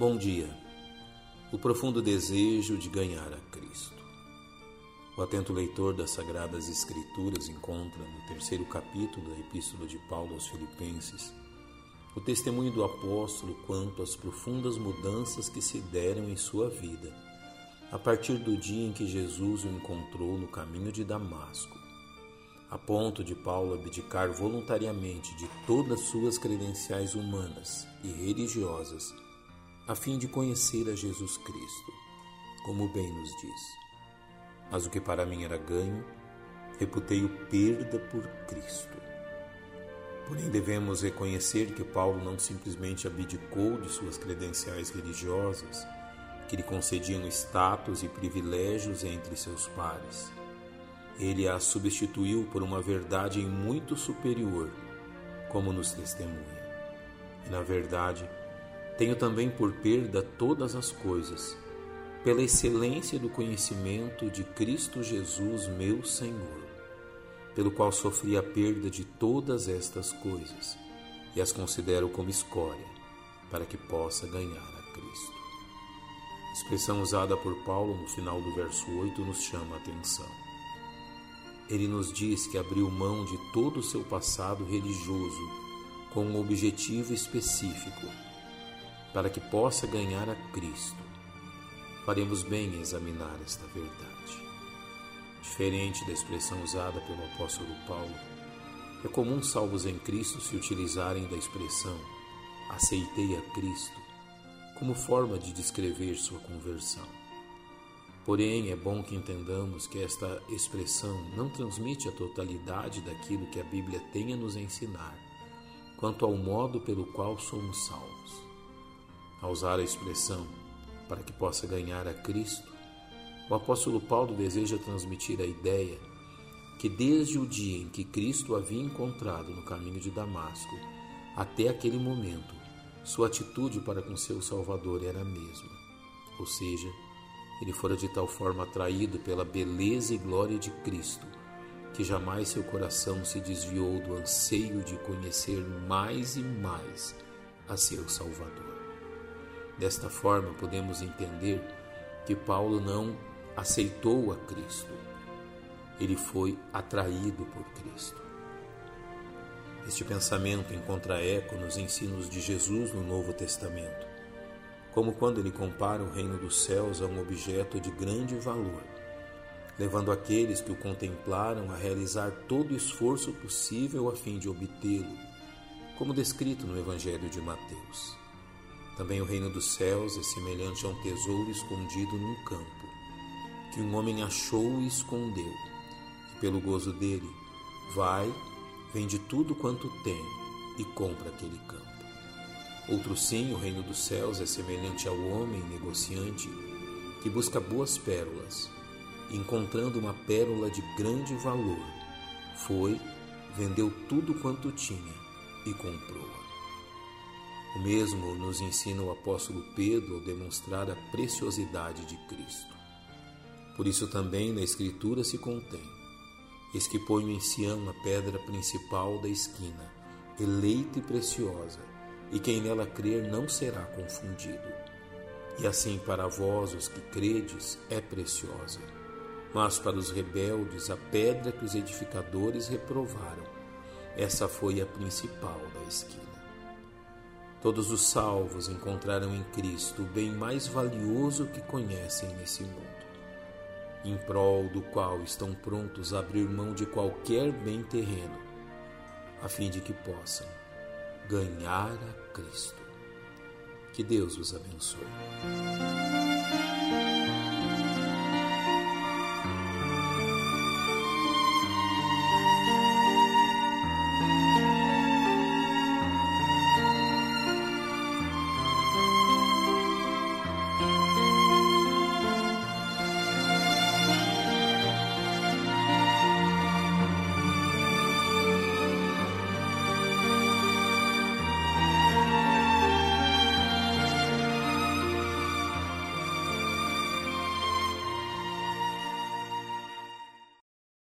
Bom dia. O profundo desejo de ganhar a Cristo. O atento leitor das Sagradas Escrituras encontra no terceiro capítulo da Epístola de Paulo aos Filipenses o testemunho do apóstolo quanto às profundas mudanças que se deram em sua vida a partir do dia em que Jesus o encontrou no caminho de Damasco, a ponto de Paulo abdicar voluntariamente de todas suas credenciais humanas e religiosas a fim de conhecer a Jesus Cristo, como bem nos diz. Mas o que para mim era ganho, reputei-o perda por Cristo. Porém, devemos reconhecer que Paulo não simplesmente abdicou de suas credenciais religiosas, que lhe concediam status e privilégios entre seus pares. Ele a substituiu por uma verdade muito superior, como nos testemunha. E, na verdade, tenho também por perda todas as coisas, pela excelência do conhecimento de Cristo Jesus, meu Senhor, pelo qual sofri a perda de todas estas coisas e as considero como escória, para que possa ganhar a Cristo. A expressão usada por Paulo no final do verso 8 nos chama a atenção. Ele nos diz que abriu mão de todo o seu passado religioso com um objetivo específico para que possa ganhar a Cristo. Faremos bem em examinar esta verdade. Diferente da expressão usada pelo apóstolo Paulo, é comum salvos em Cristo se utilizarem da expressão aceitei a Cristo como forma de descrever sua conversão. Porém, é bom que entendamos que esta expressão não transmite a totalidade daquilo que a Bíblia tem a nos ensinar quanto ao modo pelo qual somos salvos. Ao usar a expressão para que possa ganhar a Cristo, o apóstolo Paulo deseja transmitir a ideia que desde o dia em que Cristo havia encontrado no caminho de Damasco até aquele momento, sua atitude para com seu Salvador era a mesma. Ou seja, ele fora de tal forma atraído pela beleza e glória de Cristo, que jamais seu coração se desviou do anseio de conhecer mais e mais a seu Salvador. Desta forma, podemos entender que Paulo não aceitou a Cristo, ele foi atraído por Cristo. Este pensamento encontra eco nos ensinos de Jesus no Novo Testamento, como quando ele compara o reino dos céus a um objeto de grande valor, levando aqueles que o contemplaram a realizar todo o esforço possível a fim de obtê-lo, como descrito no Evangelho de Mateus. Também o reino dos céus é semelhante a um tesouro escondido num campo, que um homem achou e escondeu, e pelo gozo dele vai, vende tudo quanto tem e compra aquele campo. Outro sim, o reino dos céus é semelhante ao homem negociante que busca boas pérolas, e encontrando uma pérola de grande valor, foi, vendeu tudo quanto tinha e comprou-a. O mesmo nos ensina o apóstolo Pedro ao demonstrar a preciosidade de Cristo. Por isso também na Escritura se contém: Eis que ponho em Sião a pedra principal da esquina, eleita e preciosa, e quem nela crer não será confundido. E assim para vós, os que credes, é preciosa. Mas para os rebeldes, a pedra que os edificadores reprovaram, essa foi a principal da esquina. Todos os salvos encontraram em Cristo o bem mais valioso que conhecem nesse mundo, em prol do qual estão prontos a abrir mão de qualquer bem terreno, a fim de que possam ganhar a Cristo. Que Deus os abençoe.